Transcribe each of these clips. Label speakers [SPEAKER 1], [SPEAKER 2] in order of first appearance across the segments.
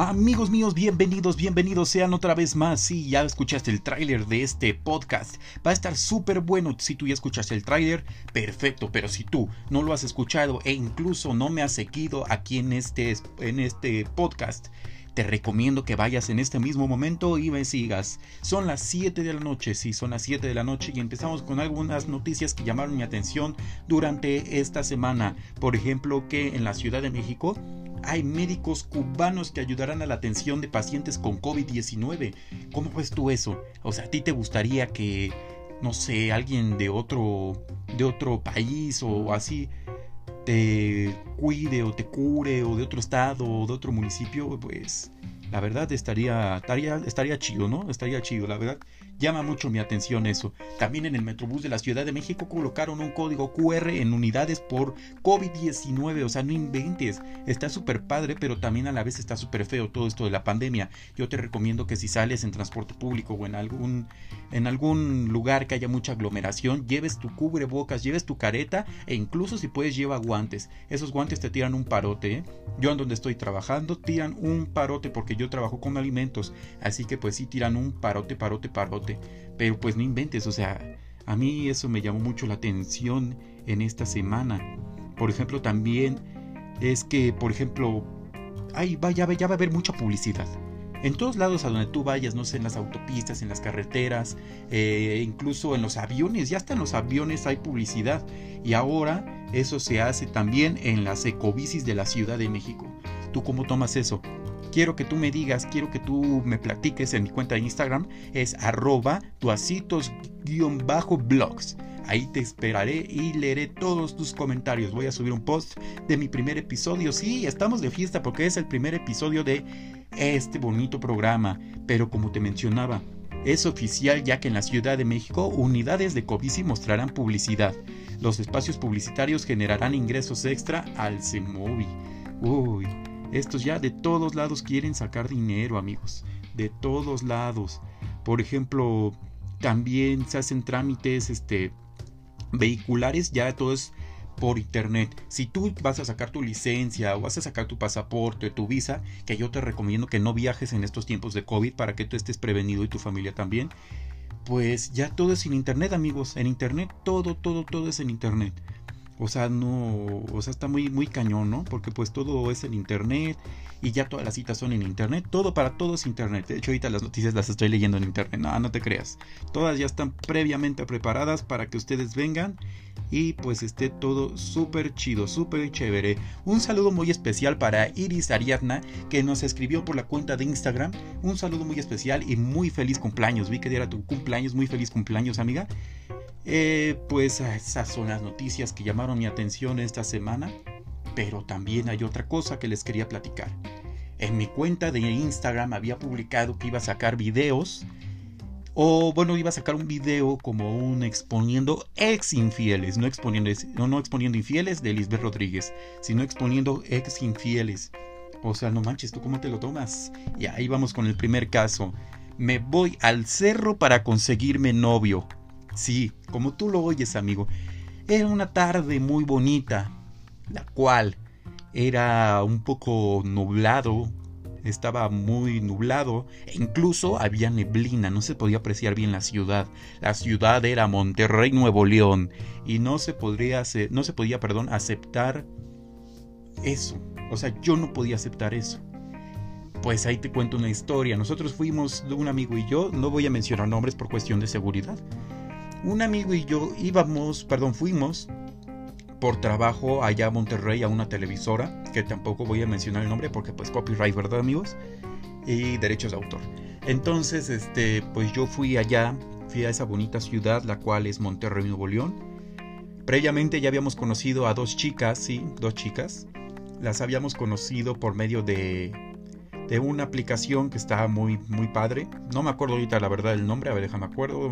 [SPEAKER 1] Amigos míos, bienvenidos, bienvenidos sean otra vez más. Si ya escuchaste el tráiler de este podcast, va a estar súper bueno. Si tú ya escuchaste el tráiler, perfecto. Pero si tú no lo has escuchado e incluso no me has seguido aquí en este, en este podcast, te recomiendo que vayas en este mismo momento y me sigas. Son las 7 de la noche, sí, son las 7 de la noche y empezamos con algunas noticias que llamaron mi atención durante esta semana. Por ejemplo, que en la Ciudad de México hay médicos cubanos que ayudarán a la atención de pacientes con COVID-19. ¿Cómo ves tú eso? O sea, ¿a ti te gustaría que, no sé, alguien de otro, de otro país o así te cuide o te cure o de otro estado o de otro municipio? Pues la verdad estaría, estaría, estaría chido, ¿no? Estaría chido, la verdad. Llama mucho mi atención eso. También en el Metrobús de la Ciudad de México colocaron un código QR en unidades por COVID-19. O sea, no inventes. Está súper padre, pero también a la vez está súper feo todo esto de la pandemia. Yo te recomiendo que si sales en transporte público o en algún, en algún lugar que haya mucha aglomeración, lleves tu cubrebocas, lleves tu careta e incluso si puedes lleva guantes. Esos guantes te tiran un parote. ¿eh? Yo en donde estoy trabajando tiran un parote porque yo trabajo con alimentos. Así que pues sí tiran un parote, parote, parote pero pues no inventes, o sea, a mí eso me llamó mucho la atención en esta semana. Por ejemplo, también es que, por ejemplo, ay, vaya, ya va a haber mucha publicidad. En todos lados a donde tú vayas, no sé, en las autopistas, en las carreteras, eh, incluso en los aviones, ya hasta en los aviones hay publicidad. Y ahora eso se hace también en las ecobicis de la Ciudad de México. ¿Tú cómo tomas eso? Quiero que tú me digas, quiero que tú me platiques en mi cuenta de Instagram, es arroba tuasitos-blogs. Ahí te esperaré y leeré todos tus comentarios. Voy a subir un post de mi primer episodio. Sí, estamos de fiesta porque es el primer episodio de este bonito programa. Pero como te mencionaba, es oficial ya que en la Ciudad de México unidades de Covici mostrarán publicidad. Los espacios publicitarios generarán ingresos extra al CEMOVI. Uy, estos ya de todos lados quieren sacar dinero, amigos. De todos lados. Por ejemplo, también se hacen trámites este, vehiculares, ya todo es por internet. Si tú vas a sacar tu licencia o vas a sacar tu pasaporte, tu visa, que yo te recomiendo que no viajes en estos tiempos de COVID para que tú estés prevenido y tu familia también, pues ya todo es en internet, amigos. En internet, todo, todo, todo es en internet. O sea, no, o sea, está muy, muy cañón, ¿no? Porque pues todo es en internet y ya todas las citas son en internet. Todo para todo es internet. De hecho, ahorita las noticias las estoy leyendo en internet. No, no te creas. Todas ya están previamente preparadas para que ustedes vengan y pues esté todo súper chido, súper chévere. Un saludo muy especial para Iris Ariadna que nos escribió por la cuenta de Instagram. Un saludo muy especial y muy feliz cumpleaños. Vi que era tu cumpleaños, muy feliz cumpleaños, amiga. Eh, pues esas son las noticias que llamaron mi atención esta semana, pero también hay otra cosa que les quería platicar. En mi cuenta de Instagram había publicado que iba a sacar videos, o bueno, iba a sacar un video como un exponiendo ex infieles, no exponiendo, no, no exponiendo infieles de Lisbeth Rodríguez, sino exponiendo ex infieles. O sea, no manches, ¿tú cómo te lo tomas? Y ahí vamos con el primer caso. Me voy al cerro para conseguirme novio. Sí, como tú lo oyes, amigo. Era una tarde muy bonita, la cual era un poco nublado, estaba muy nublado e incluso había neblina, no se podía apreciar bien la ciudad. La ciudad era Monterrey, Nuevo León y no se podría no se podía, perdón, aceptar eso. O sea, yo no podía aceptar eso. Pues ahí te cuento una historia. Nosotros fuimos, un amigo y yo, no voy a mencionar nombres por cuestión de seguridad un amigo y yo íbamos, perdón, fuimos por trabajo allá a Monterrey a una televisora, que tampoco voy a mencionar el nombre porque pues copyright, ¿verdad amigos? Y derechos de autor. Entonces, este, pues yo fui allá, fui a esa bonita ciudad, la cual es Monterrey, Nuevo León. Previamente ya habíamos conocido a dos chicas, sí, dos chicas. Las habíamos conocido por medio de, de una aplicación que estaba muy, muy padre. No me acuerdo ahorita la verdad el nombre, a ver, déjame acuerdo.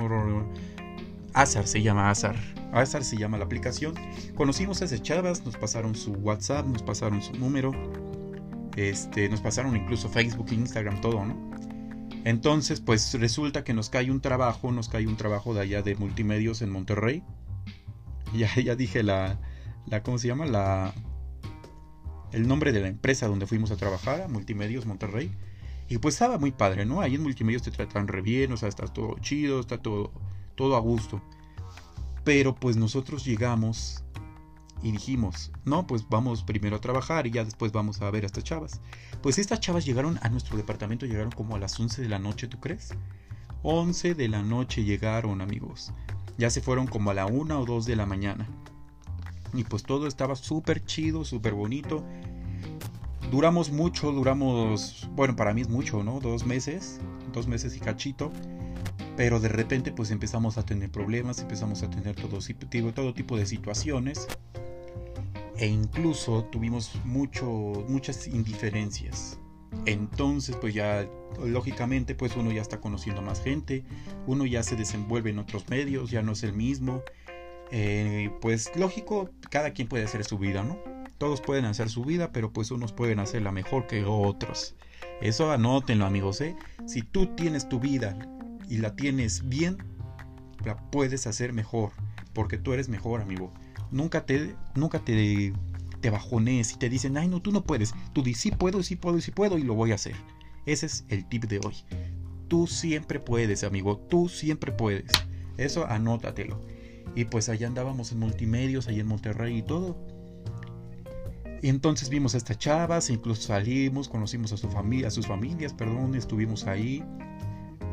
[SPEAKER 1] Azar se llama Azar. Azar se llama la aplicación. Conocimos a esas chavas, nos pasaron su WhatsApp, nos pasaron su número. Este, nos pasaron incluso Facebook, Instagram, todo, ¿no? Entonces, pues resulta que nos cae un trabajo, nos cae un trabajo de allá de multimedios en Monterrey. Ya, ya dije la, la, ¿cómo se llama? La, el nombre de la empresa donde fuimos a trabajar, Multimedios Monterrey. Y pues estaba muy padre, ¿no? Ahí en Multimedios te tratan re bien, o sea, está todo chido, está todo, todo a gusto. Pero pues nosotros llegamos y dijimos, no, pues vamos primero a trabajar y ya después vamos a ver a estas chavas. Pues estas chavas llegaron a nuestro departamento, llegaron como a las 11 de la noche, ¿tú crees? 11 de la noche llegaron, amigos. Ya se fueron como a la 1 o 2 de la mañana. Y pues todo estaba súper chido, súper bonito. Duramos mucho, duramos, bueno, para mí es mucho, ¿no? Dos meses, dos meses y cachito. Pero de repente pues empezamos a tener problemas, empezamos a tener todo, todo tipo de situaciones. E incluso tuvimos mucho, muchas indiferencias. Entonces pues ya lógicamente pues uno ya está conociendo más gente, uno ya se desenvuelve en otros medios, ya no es el mismo. Eh, pues lógico, cada quien puede hacer su vida, ¿no? Todos pueden hacer su vida, pero pues unos pueden hacerla mejor que otros. Eso anótenlo amigos, ¿eh? Si tú tienes tu vida y la tienes bien, la puedes hacer mejor, porque tú eres mejor, amigo. Nunca te, nunca te, te bajones y te dicen, ay no, tú no puedes. Tú dices, sí puedo, sí puedo, sí puedo y lo voy a hacer. Ese es el tip de hoy. Tú siempre puedes, amigo, tú siempre puedes. Eso anótatelo. Y pues allá andábamos en multimedios, allá en Monterrey y todo. Y entonces vimos a estas chavas, incluso salimos, conocimos a su familia, a sus familias, perdón, estuvimos ahí.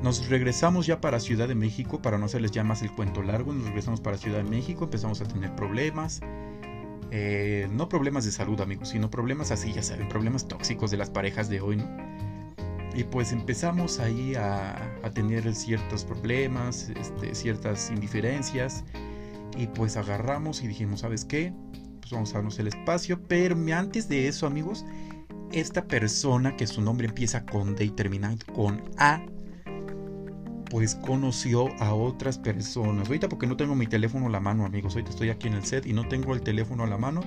[SPEAKER 1] Nos regresamos ya para Ciudad de México, para no hacerles ya más el cuento largo, nos regresamos para Ciudad de México, empezamos a tener problemas. Eh, no problemas de salud, amigos, sino problemas así, ya saben, problemas tóxicos de las parejas de hoy, ¿no? Y pues empezamos ahí a, tener ciertos problemas, este, ciertas indiferencias. Y pues agarramos y dijimos, ¿sabes qué? Pues vamos a darnos el espacio. Pero antes de eso, amigos, esta persona que su nombre empieza con D y termina con A, pues conoció a otras personas. Ahorita porque no tengo mi teléfono a la mano, amigos. Ahorita estoy aquí en el set y no tengo el teléfono a la mano.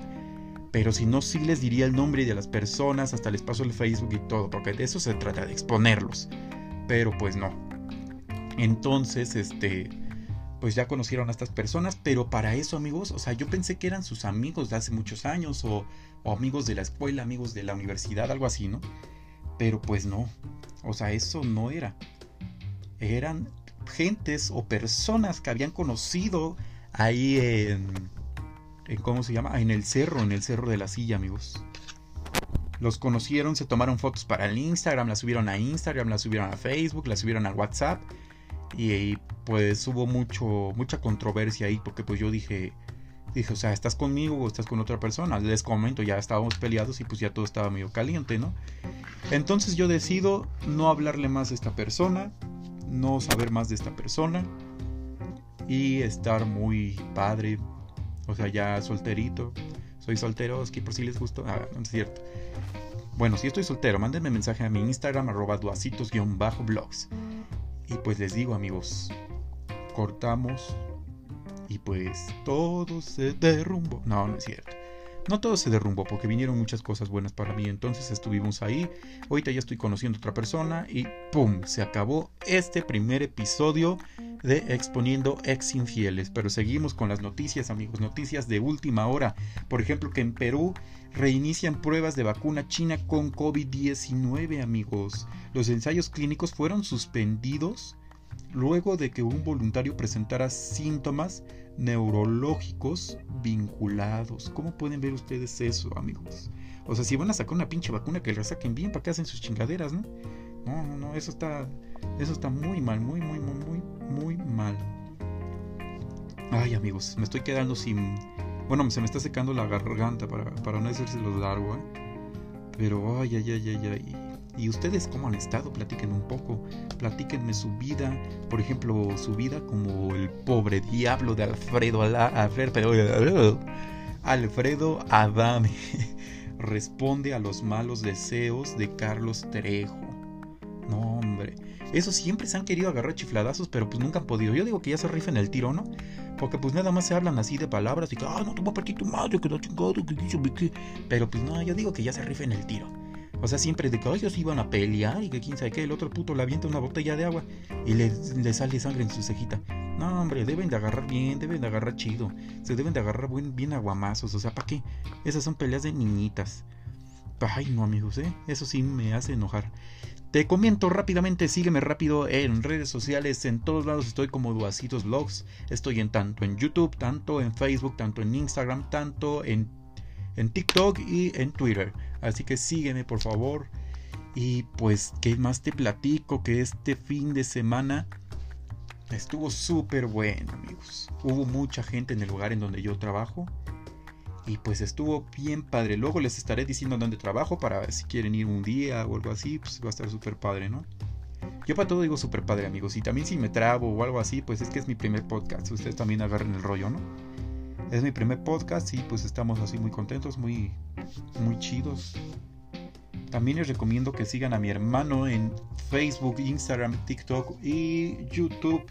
[SPEAKER 1] Pero si no, sí les diría el nombre de las personas, hasta les paso el Facebook y todo, porque de eso se trata, de exponerlos. Pero pues no. Entonces, este, pues ya conocieron a estas personas, pero para eso, amigos, o sea, yo pensé que eran sus amigos de hace muchos años, o, o amigos de la escuela, amigos de la universidad, algo así, ¿no? Pero pues no. O sea, eso no era eran gentes o personas que habían conocido ahí en, en, ¿cómo se llama? En el cerro, en el cerro de la silla, amigos. Los conocieron, se tomaron fotos para el Instagram, las subieron a Instagram, las subieron a Facebook, las subieron a WhatsApp. Y, pues hubo mucho, mucha controversia ahí porque pues yo dije, dije, o sea, ¿estás conmigo o estás con otra persona? Les comento, ya estábamos peleados y pues ya todo estaba medio caliente, ¿no? Entonces yo decido no hablarle más a esta persona, no saber más de esta persona y estar muy padre, o sea, ya solterito. Soy soltero, es que por si les gustó. Ah, no es cierto. Bueno, si estoy soltero, mándenme mensaje a mi Instagram, arroba duacitos-blogs. Y pues les digo, amigos, cortamos y pues todo se derrumbó. No, no es cierto. No todo se derrumbó porque vinieron muchas cosas buenas para mí. Entonces estuvimos ahí. Ahorita ya estoy conociendo a otra persona y ¡pum! Se acabó este primer episodio de Exponiendo Ex Infieles. Pero seguimos con las noticias, amigos. Noticias de última hora. Por ejemplo, que en Perú reinician pruebas de vacuna china con COVID-19, amigos. Los ensayos clínicos fueron suspendidos luego de que un voluntario presentara síntomas neurológicos vinculados. ¿Cómo pueden ver ustedes eso, amigos? O sea, si van a sacar una pinche vacuna, que la saquen bien para que hacen sus chingaderas, ¿no? No, no, no, eso está, eso está muy mal, muy, muy, muy, muy, muy mal. Ay, amigos, me estoy quedando sin... Bueno, se me está secando la garganta para, para no lo largo, ¿eh? Pero, ay, ay, ay, ay, ay. ¿Y ustedes cómo han estado? Platíquenme un poco. Platíquenme su vida. Por ejemplo, su vida como el pobre diablo de Alfredo Alfredo, Alfredo Adame. Responde a los malos deseos de Carlos Trejo. No, hombre. Eso siempre se han querido agarrar chifladazos, pero pues nunca han podido. Yo digo que ya se rifen el tiro, ¿no? Porque pues nada más se hablan así de palabras y que, ah, no te voy a partir tu madre, que no chingado, que dice, que. Pero pues no, yo digo que ya se rifen el tiro. O sea, siempre de que ellos iban a pelear y que quién sabe qué, el otro puto le avienta una botella de agua y le, sale sangre en su cejita. No, hombre, deben de agarrar bien, deben de agarrar chido. Se deben de agarrar bien, bien aguamazos. O sea, ¿para qué? Esas son peleas de niñitas. Ay, no, amigos, ¿eh? Eso sí me hace enojar. Te comento rápidamente, sígueme rápido en redes sociales, en todos lados estoy como Duacitos Vlogs. Estoy en tanto en YouTube, tanto en Facebook, tanto en Instagram, tanto en, en TikTok y en Twitter. Así que sígueme por favor. Y pues, ¿qué más te platico? Que este fin de semana estuvo súper bueno, amigos. Hubo mucha gente en el lugar en donde yo trabajo. Y pues estuvo bien padre. Luego les estaré diciendo dónde trabajo para si quieren ir un día o algo así, pues va a estar súper padre, ¿no? Yo para todo digo súper padre, amigos. Y también si me trabo o algo así, pues es que es mi primer podcast. Ustedes también agarren el rollo, ¿no? Es mi primer podcast y pues estamos así muy contentos, muy, muy chidos. También les recomiendo que sigan a mi hermano en Facebook, Instagram, TikTok y YouTube.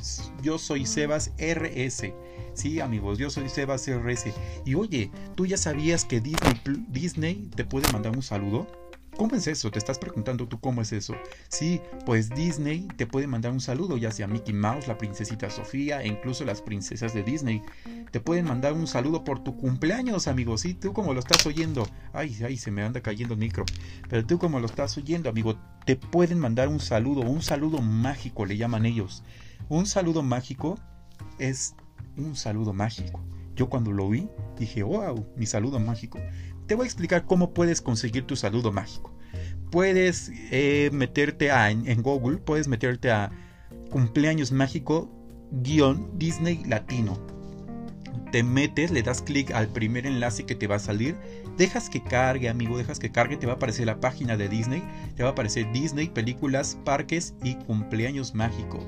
[SPEAKER 1] Yo soy Sebas RS. Sí, amigos, yo soy Sebas RS. Y oye, ¿tú ya sabías que Disney, Disney te puede mandar un saludo? ¿Cómo es eso? Te estás preguntando tú cómo es eso. Sí, pues Disney te puede mandar un saludo, ya sea Mickey Mouse, la princesita Sofía e incluso las princesas de Disney. Te pueden mandar un saludo por tu cumpleaños, amigos. Sí, tú como lo estás oyendo. Ay, ay, se me anda cayendo el micro. Pero tú como lo estás oyendo, amigo, te pueden mandar un saludo, un saludo mágico, le llaman ellos. Un saludo mágico es un saludo mágico. Yo cuando lo vi dije, wow, mi saludo mágico. Te voy a explicar cómo puedes conseguir tu saludo mágico. Puedes eh, meterte a, en, Google, puedes meterte a cumpleaños mágico guion Disney Latino. Te metes, le das clic al primer enlace que te va a salir, dejas que cargue, amigo, dejas que cargue, te va a aparecer la página de Disney, te va a aparecer Disney, películas, parques y cumpleaños mágico.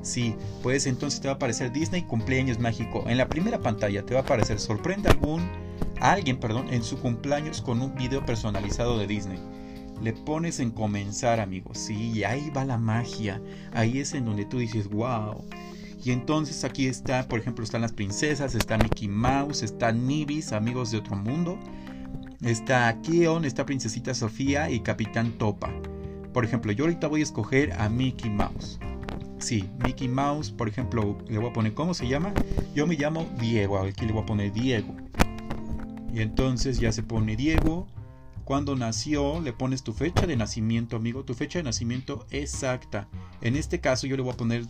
[SPEAKER 1] Sí, pues entonces te va a aparecer Disney cumpleaños mágico. En la primera pantalla te va a aparecer sorprende algún alguien, perdón, en su cumpleaños con un video personalizado de Disney. Le pones en comenzar, amigos. Sí, y ahí va la magia. Ahí es en donde tú dices, wow. Y entonces aquí está, por ejemplo, están las princesas, está Mickey Mouse, está Nibis, amigos de otro mundo. Está Keon, está Princesita Sofía y Capitán Topa. Por ejemplo, yo ahorita voy a escoger a Mickey Mouse. Sí, Mickey Mouse, por ejemplo, le voy a poner, ¿cómo se llama? Yo me llamo Diego, aquí le voy a poner Diego. Entonces ya se pone Diego. Cuando nació, le pones tu fecha de nacimiento, amigo, tu fecha de nacimiento exacta. En este caso yo le voy a poner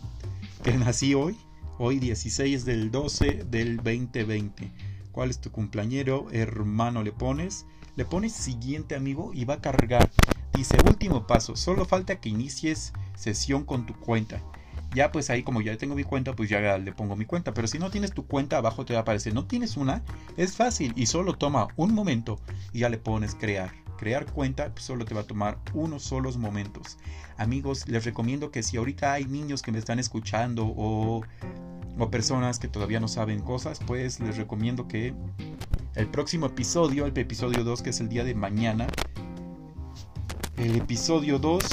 [SPEAKER 1] que nací hoy, hoy 16 del 12 del 2020. ¿Cuál es tu cumpleañero? Hermano, le pones. Le pones siguiente, amigo, y va a cargar. Dice último paso, solo falta que inicies sesión con tu cuenta ya pues ahí como ya tengo mi cuenta, pues ya le pongo mi cuenta. Pero si no tienes tu cuenta, abajo te va a aparecer, no tienes una, es fácil y solo toma un momento y ya le pones crear. Crear cuenta pues solo te va a tomar unos solos momentos. Amigos, les recomiendo que si ahorita hay niños que me están escuchando o, o personas que todavía no saben cosas, pues les recomiendo que el próximo episodio, el episodio 2, que es el día de mañana, el episodio 2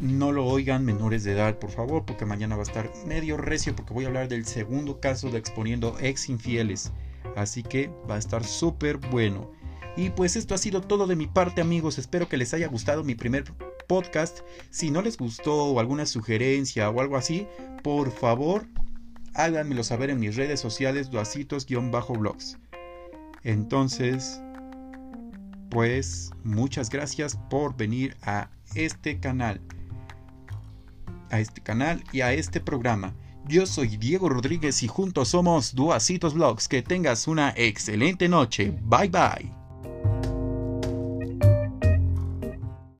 [SPEAKER 1] no lo oigan menores de edad, por favor, porque mañana va a estar medio recio porque voy a hablar del segundo caso de exponiendo ex infieles. Así que va a estar súper bueno. Y pues esto ha sido todo de mi parte amigos, espero que les haya gustado mi primer podcast. Si no les gustó o alguna sugerencia o algo así, por favor háganmelo saber en mis redes sociales duacitos-blogs. Entonces, pues muchas gracias por venir a este canal a este canal y a este programa. Yo soy Diego Rodríguez y juntos somos Duacitos Vlogs. Que tengas una excelente noche. Bye bye.